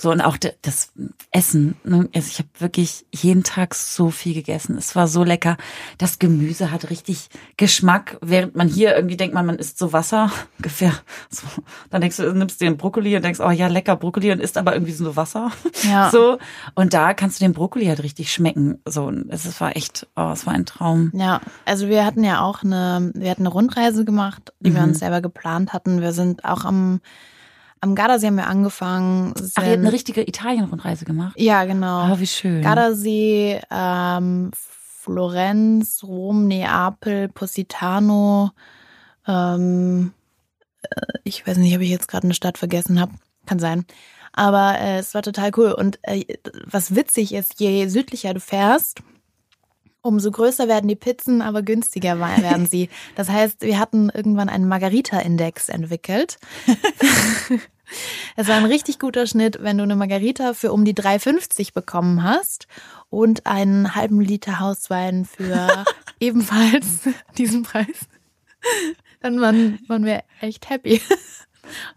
so und auch das Essen. Ne? Also ich habe wirklich jeden Tag so viel gegessen. Es war so lecker. Das Gemüse hat richtig Geschmack, während man hier irgendwie denkt, man, man isst so Wasser [LAUGHS] ungefähr. So. Dann denkst du, nimmst dir einen Brokkoli und denkst, oh ja, lecker Brokkoli und isst aber irgendwie so Wasser. [LAUGHS] Ja. So. Und da kannst du den Brokkoli halt richtig schmecken. So. Und es es war echt, oh, es war ein Traum. Ja, also wir hatten ja auch eine, wir hatten eine Rundreise gemacht, die wir Mhm. uns selber geplant hatten. Wir sind auch am, am Gardasee haben wir angefangen. Ach, ihr habt eine richtige Italien-Rundreise gemacht? ja, genau. Oh, wie schön. Gardasee, ähm, Florenz, Rom, Neapel, Positano. Ähm, äh, ich weiß nicht, ob ich jetzt gerade eine Stadt vergessen habe. Kann sein. Aber äh, es war total cool. Und äh, was witzig ist, je südlicher du fährst, umso größer werden die Pizzen, aber günstiger werden sie. [LAUGHS] Das heißt, wir hatten irgendwann einen Margarita-Index entwickelt. [LAUGHS] Es war ein richtig guter Schnitt, wenn du eine Margarita für um die 3,50 bekommen hast und einen halben Liter Hauswein für [LAUGHS] ebenfalls diesen Preis. Dann waren, waren wir echt happy.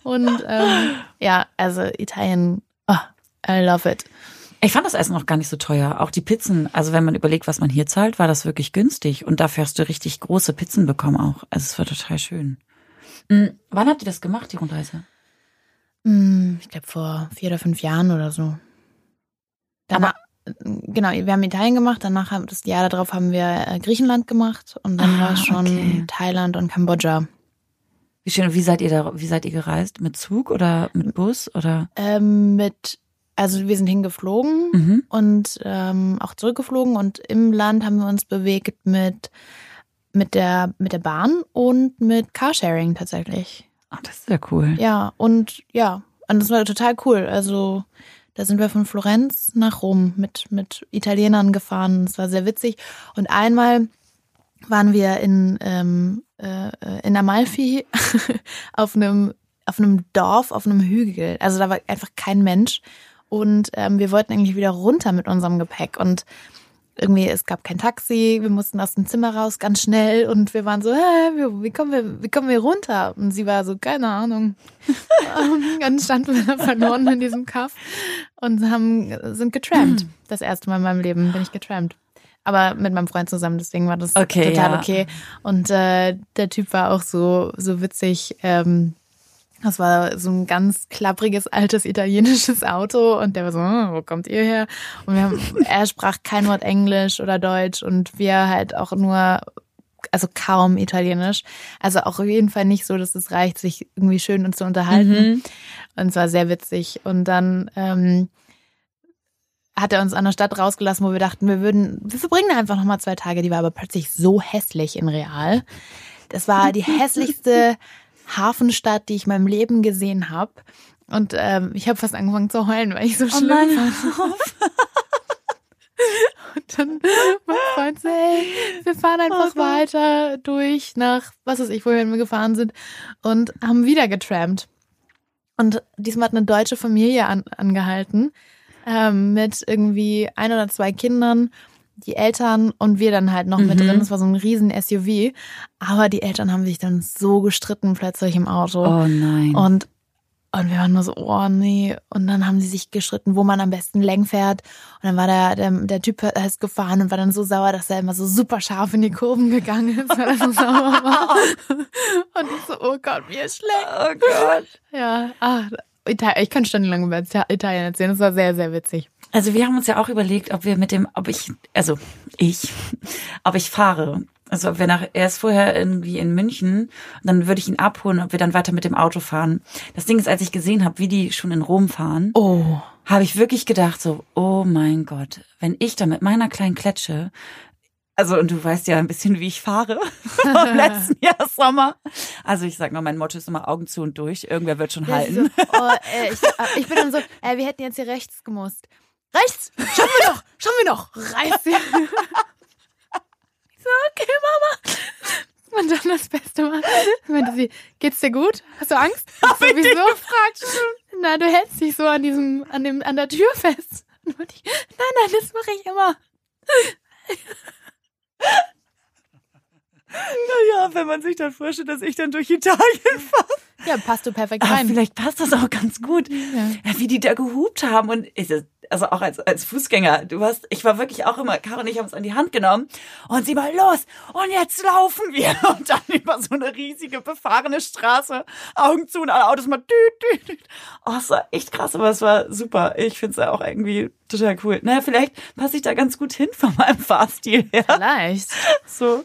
Und ähm, ja, also Italien, oh, I love it. Ich fand das Essen auch gar nicht so teuer. Auch die Pizzen, also wenn man überlegt, was man hier zahlt, war das wirklich günstig. Und dafür hast du richtig große Pizzen bekommen auch. Also es war total schön. Mhm. Wann habt ihr das gemacht, die Rundreise? Hm, Ich glaube vor vier oder fünf Jahren oder so. Danach, genau, wir haben Italien gemacht, danach haben das Jahr darauf haben wir äh, Griechenland gemacht und dann Ah, war es schon okay. Thailand und Kambodscha. Wie schön. Und Wie seid ihr da, wie seid ihr gereist? Mit Zug oder mit Bus oder? Ähm, mit, also wir sind hingeflogen Mhm. und ähm, auch zurückgeflogen und im Land haben wir uns bewegt mit mit der mit der Bahn und mit Carsharing tatsächlich. Ach, das ist ja cool. Ja, und ja, und das war total cool. Also da sind wir von Florenz nach Rom mit, mit Italienern gefahren. Es war sehr witzig. Und einmal waren wir in, ähm, äh, in Amalfi [LAUGHS] auf einem, auf einem Dorf, auf einem Hügel. Also da war einfach kein Mensch. Und ähm, wir wollten eigentlich wieder runter mit unserem Gepäck. Und irgendwie, es gab kein Taxi, wir mussten aus dem Zimmer raus ganz schnell und wir waren so, hä, wie, wie, kommen wir, wie kommen wir runter? Und sie war so, keine Ahnung. Und [LAUGHS] dann standen wir da verloren in diesem Kaff und haben, sind getrampt. Das erste Mal in meinem Leben bin ich getrampt. Aber mit meinem Freund zusammen, deswegen war das Okay, total ja. okay. Und äh, der Typ war auch so, so witzig. Ähm, Das war so ein ganz klappriges, altes italienisches Auto und der war so, "Hm, wo kommt ihr her? Und wir haben, [LAUGHS] er sprach kein Wort Englisch oder Deutsch und wir halt auch nur, also kaum Italienisch. Also auch auf jeden Fall nicht so, dass es reicht, sich irgendwie schön uns zu unterhalten. Und es war sehr witzig. Und dann ähm, hat er uns an der Stadt rausgelassen, wo wir dachten, wir würden, wir verbringen einfach nochmal zwei Tage. Die war aber plötzlich so hässlich in Real. Das war die [LAUGHS] hässlichste Hafenstadt, die ich in meinem Leben gesehen habe. Und ähm, ich habe fast angefangen zu heulen, weil ich so schlimm fand. [LAUGHS] Und dann mein Freund so, hey, wir fahren einfach weiter durch nach, was weiß ich, wohin wir gefahren sind und haben wieder getrampt. Und diesmal hat eine deutsche Familie an, angehalten ähm, mit irgendwie ein oder zwei Kindern, die Eltern und wir dann halt noch mit Mhm. drin. Das war so ein riesen SUV. Aber die Eltern haben sich dann so gestritten plötzlich im Auto. Oh nein. Und, und wir waren nur so, oh nee. Und dann haben sie sich gestritten, wo man am besten Längen fährt. Und dann war der, der, der Typ ist gefahren und war dann so sauer, dass er immer so super scharf in die Kurven gegangen ist, weil er so sauer war. [LAUGHS] Und ich so, oh Gott, mir ist schlecht. oh Gott. Ja, ah, Italien, ich kann stundenlang über Italien erzählen. Das war sehr, sehr witzig. Also wir haben uns ja auch überlegt, ob wir mit dem, ob ich, also ich, ob ich fahre. Also ob wir nach, er ist vorher irgendwie in München, und dann würde ich ihn abholen, ob wir dann weiter mit dem Auto fahren. Das Ding ist, als ich gesehen habe, wie die schon in Rom fahren, Oh. habe ich wirklich gedacht so, oh mein Gott, wenn ich da mit meiner kleinen Kletsche, also und du weißt ja ein bisschen, wie ich fahre [LAUGHS] vom [LAUGHS] letzten Jahr Sommer. Also ich sag mal, mein Motto ist immer Augen zu und durch. Irgendwer wird schon halten. So, oh, [LAUGHS] äh, ich, ich bin dann so, äh, wir hätten jetzt hier rechts gemusst. Rechts? Schauen wir doch, schauen wir doch. Reiß sie. Ich so, okay, Mama. Und dann das Beste war, meinte sie, geht's dir gut? Hast du Angst? [LAUGHS] Hab ich Wieso? gefragt. Na, du hältst dich so an diesem, an dem, an der Tür fest. Und ich, nein, nein, das mache ich immer. Naja, wenn man sich dann vorstellt, dass ich dann durch Italien fahre. Ja, passt du perfekt rein. vielleicht passt das auch ganz gut. Ja. Wie die da gehupt haben und ich, also auch als, als Fußgänger, du hast, ich war wirklich auch immer, Caro und ich haben es an die Hand genommen und sie mal los und jetzt laufen wir [LAUGHS] und dann über so eine riesige befahrene Straße, Augen zu und alle Autos mal düt, düt, düt. Oh, es war echt krass, aber es war super. Ich finde es auch irgendwie total cool. Naja, vielleicht passe ich da ganz gut hin von meinem Fahrstil her. Vielleicht. [LAUGHS] So.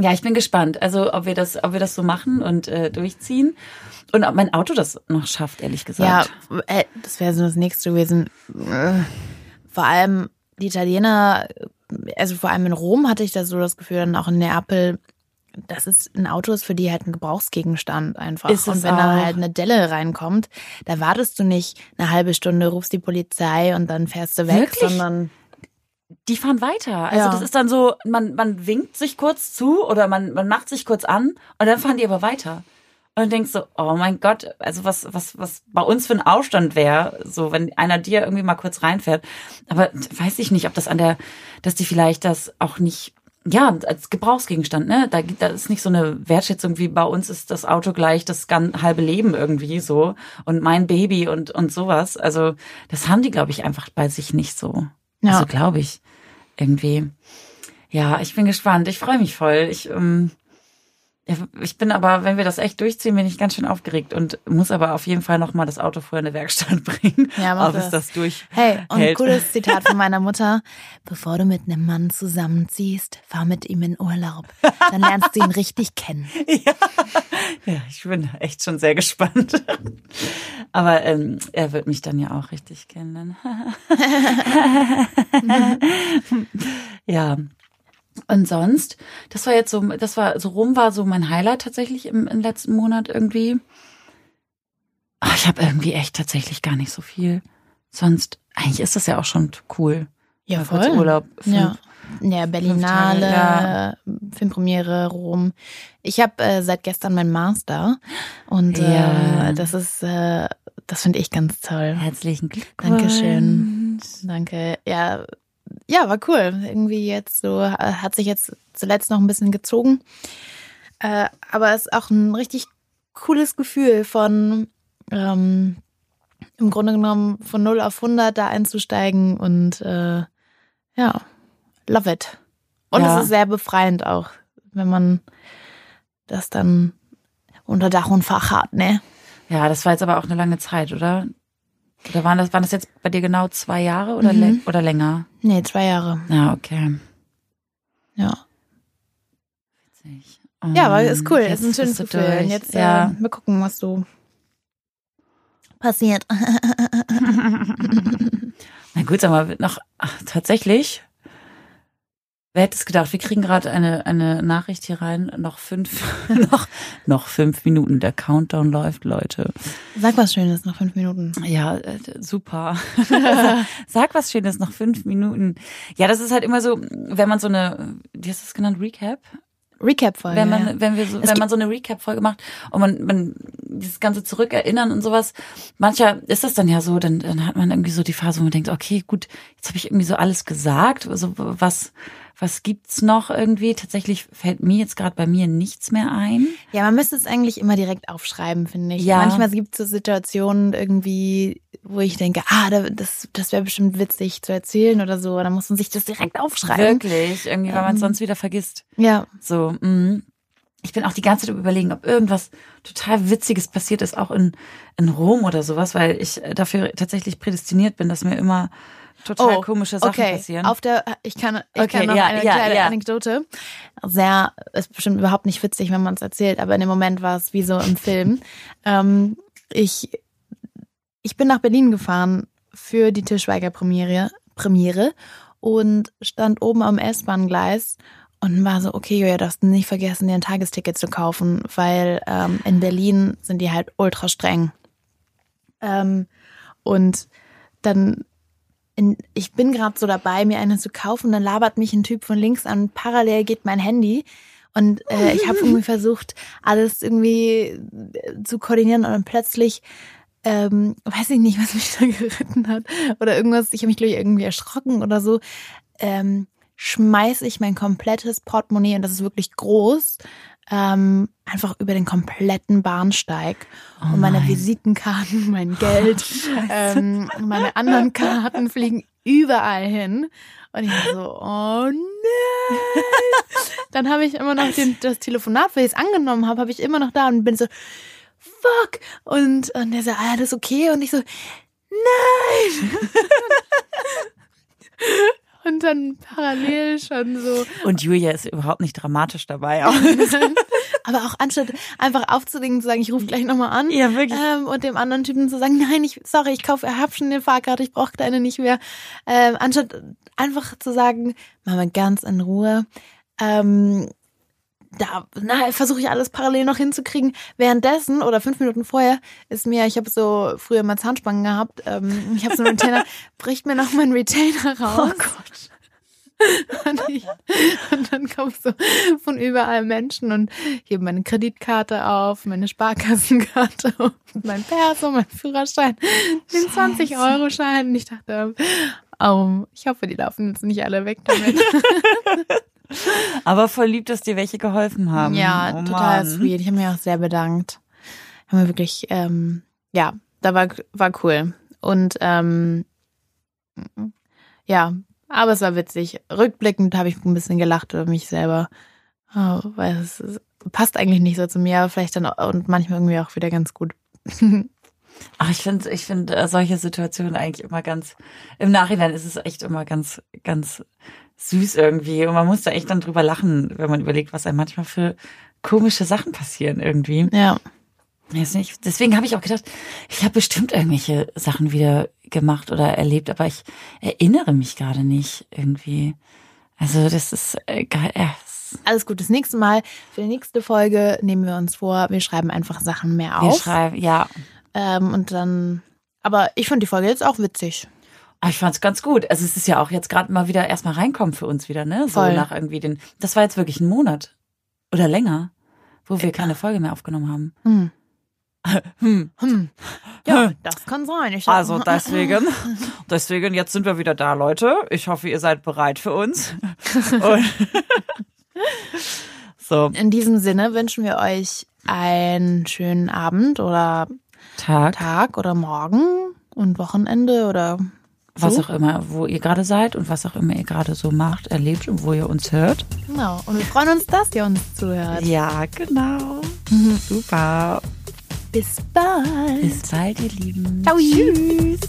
Ja, ich bin gespannt. Also, ob wir das, ob wir das so machen und äh, durchziehen. Und ob mein Auto das noch schafft, ehrlich Ja, gesagt. äh, das wäre so das nächste gewesen. Äh, Vor allem die Italiener, also vor allem in Rom hatte ich da so das Gefühl, dann auch in Neapel, dass es ein Auto ist für die halt ein Gebrauchsgegenstand einfach. Ist und wenn da auch. halt eine Delle reinkommt, da wartest du nicht eine halbe Stunde, rufst die Polizei und dann fährst du weg, Wirklich? sondern Die fahren weiter. Also Ja. das ist dann so, man, man winkt sich kurz zu oder man, man macht sich kurz an und dann fahren die aber weiter. Und du denkst so, oh mein Gott, also was, was, was bei uns für ein Aufstand wäre, so wenn einer dir irgendwie mal kurz reinfährt. Aber weiß ich nicht, ob das an der, dass die vielleicht das auch nicht, ja, als Gebrauchsgegenstand, ne? Da, gibt- da ist nicht so eine Wertschätzung wie bei uns ist das Auto gleich das gan- halbe Leben irgendwie so und mein Baby und, und sowas. Also das haben die, glaube ich, einfach bei sich nicht so. Ja. Also glaube ich irgendwie. Ja, ich bin gespannt. Ich freue mich voll. Ich, ähm, ja, ich bin aber, wenn wir das echt durchziehen, bin ich ganz schön aufgeregt und muss aber auf jeden Fall noch mal das Auto vorher in die Werkstatt [LAUGHS] bringen, Ja, mach das. das durch. Hey, und ein cooles Zitat von meiner Mutter. Bevor du mit einem Mann zusammenziehst, fahr mit ihm in Urlaub. Dann lernst du ihn richtig kennen. [LAUGHS] Ja, ich bin echt schon sehr gespannt. Aber ähm, er wird mich dann ja auch richtig kennen. [LAUGHS] ja. Und sonst, das war jetzt so, das war, so rum war so mein Highlight tatsächlich im, im letzten Monat irgendwie. Ach, ich habe irgendwie echt tatsächlich gar nicht so viel. Sonst, eigentlich ist das ja auch schon cool. Ja, voll. Urlaub. fünf- Ja. Ja, Berlinale, Tage, ja. Filmpremiere, Rom. Ich habe äh, seit gestern mein Master und Ja. äh, das ist, äh, das finde ich ganz toll. Herzlichen Glückwunsch. Dankeschön. Danke. Ja, ja, war cool. Irgendwie jetzt so, äh, hat sich jetzt zuletzt noch ein bisschen gezogen. Äh, aber es ist auch ein richtig cooles Gefühl von, ähm, im Grunde genommen von 0 auf 100 da einzusteigen und äh, ja, love it. Und Ja. es ist sehr befreiend auch, wenn man das dann unter Dach und Fach hat, ne? Ja, das war jetzt aber auch eine lange Zeit, oder? Oder waren das, waren das jetzt bei dir genau zwei Jahre oder, Mhm. oder länger? Nee, zwei Jahre. Ja, okay. Ja. Witzig. Ja, aber Ähm, ist cool. jetzt ist ein schönes Gefühl. durch. Und jetzt ja. äh, mal gucken, was so passiert. [LAUGHS] [LAUGHS] Na gut, sag mal, noch ach, tatsächlich. Wer hätte es gedacht? Wir kriegen gerade eine, eine Nachricht hier rein. Noch fünf, [LAUGHS] noch, noch fünf Minuten. Der Countdown läuft, Leute. Sag was Schönes, noch fünf Minuten. Ja, äh, super. [LAUGHS] Sag was Schönes, noch fünf Minuten. Ja, das ist halt immer so, wenn man so eine, wie hast du es genannt, Recap? Recap-Folge. wenn man, ja. wenn wir so, Es wenn man so eine Recap-Folge macht und man, man dieses ganze zurückerinnern und sowas, mancher ist das dann ja so, dann, dann hat man irgendwie so die Phase, wo man denkt, okay, gut, jetzt habe ich irgendwie so alles gesagt, also was, was gibt's noch irgendwie? Tatsächlich fällt mir jetzt gerade bei mir nichts mehr ein. Ja, man müsste es eigentlich immer direkt aufschreiben, finde ich. Ja. Manchmal gibt es so Situationen irgendwie, wo ich denke, ah, da- das, das wäre bestimmt witzig zu erzählen oder so. Da muss man sich das direkt aufschreiben. Wirklich, irgendwie, weil man es Ähm. sonst wieder vergisst. Ja. So, mh. Ich bin auch die ganze Zeit überlegen, ob irgendwas total Witziges passiert ist, auch in, in Rom oder sowas, weil ich äh, dafür tatsächlich prädestiniert bin, dass mir immer total komische Sachen Oh, okay. passieren. Auf der, ich kann, ich Okay, kann noch ja, eine ja, kleine ja. Anekdote. Sehr, ist bestimmt überhaupt nicht witzig, wenn man es erzählt, aber in dem Moment war es wie so im [LAUGHS] Film. ähm, ich, ich bin nach Berlin gefahren für die Tischweiger Premiere, Premiere und stand oben am S-Bahn-Gleis und war so, okay, Julia, darfst nicht vergessen, dir ein Tagesticket zu kaufen, weil ähm, in Berlin sind die halt ultra streng. Ähm, und dann, in, ich bin gerade so dabei, mir eine zu kaufen, dann labert mich ein Typ von links an, parallel geht mein Handy. Und äh, ich habe [LAUGHS] irgendwie versucht, alles irgendwie äh, zu koordinieren. Und dann plötzlich ähm, weiß ich nicht, was mich da [LAUGHS] geritten hat. Oder irgendwas, ich habe mich glaube ich irgendwie erschrocken oder so, ähm, schmeiß ich mein komplettes Portemonnaie, und das ist wirklich groß, ähm, einfach über den kompletten Bahnsteig. Oh und meine nein. Visitenkarten, [LAUGHS] mein Geld, ähm, meine anderen [LAUGHS] Karten fliegen überall hin. Und ich war so, oh nein. [LAUGHS] Dann habe ich immer noch den, das Telefonat, weil ich es angenommen habe, habe ich immer noch da und bin so, fuck. Und, und der so, ah, das ist okay. Und ich so, nein. Und dann parallel schon so. Und Julia ist überhaupt nicht dramatisch dabei. [LAUGHS] Aber auch anstatt einfach aufzulegen, zu sagen, ich rufe gleich nochmal an. Ja, wirklich. Ähm, und dem anderen Typen zu sagen, nein, ich, sorry, ich kaufe, hab schon eine Fahrkarte, ich brauche deine nicht mehr. Ähm, anstatt einfach zu sagen, mach mal ganz in Ruhe. Ähm, da versuche ich alles parallel noch hinzukriegen. Währenddessen oder fünf Minuten vorher ist mir, ich habe so früher mal Zahnspangen gehabt, ähm, ich habe so einen Retainer, [LAUGHS] bricht mir noch mein Retainer raus. Oh Gott. [LAUGHS] Und, ich, und dann kommen so von überall Menschen und heben meine Kreditkarte auf, meine Sparkassenkarte [LAUGHS] und mein Perso, mein Führerschein, den 20-Euro-Schein. Und ich dachte, oh, ich hoffe, die laufen jetzt nicht alle weg damit. Aber voll lieb, dass dir welche geholfen haben. ja, oh total sweet. Ich habe mich auch sehr bedankt. Haben wir wirklich, ähm, ja, da war, war cool. Und ähm, ja, aber es war witzig. Rückblickend habe ich ein bisschen gelacht über mich selber. Oh, weil es, passt eigentlich nicht so zu mir, aber vielleicht dann auch- und manchmal irgendwie auch wieder ganz gut. [LAUGHS] Ach, ich finde, ich finde äh, solche Situationen eigentlich immer ganz, im Nachhinein ist es echt immer ganz, ganz süß irgendwie. Und man muss da echt dann drüber lachen, wenn man überlegt, was einem manchmal für komische Sachen passieren irgendwie. Ja. Nicht. Deswegen habe ich auch gedacht, ich habe bestimmt irgendwelche Sachen wieder gemacht oder erlebt, aber ich erinnere mich gerade nicht irgendwie. Also das ist geil. Ja, es- Alles gut. Das nächste Mal, für die nächste Folge nehmen wir uns vor, wir schreiben einfach Sachen mehr wir auf. schreiben, ja. Ähm, und dann, aber ich fand die Folge jetzt auch witzig. Aber ich fand's ganz gut. Also es ist ja auch jetzt gerade mal wieder erstmal reinkommen für uns wieder, ne? So Voll. nach irgendwie den. Das war jetzt wirklich ein Monat oder länger, wo wir keine Folge mehr aufgenommen haben. Hm. [LAUGHS] Hm. Hm. Ja, das kann sein. Ich Also [LAUGHS] deswegen, deswegen jetzt sind wir wieder da, Leute. Ich hoffe, ihr seid bereit für uns. [LAUGHS] So In diesem Sinne wünschen wir euch einen schönen Abend oder Tag. Tag oder Morgen und Wochenende oder was So? auch immer, wo ihr gerade seid und was auch immer ihr gerade so macht, erlebt und wo ihr uns hört. Genau. Und wir freuen uns, dass ihr uns zuhört. Ja, genau. Super. Bis bald. Bis bald, ihr Lieben. Ciao. Tschüss.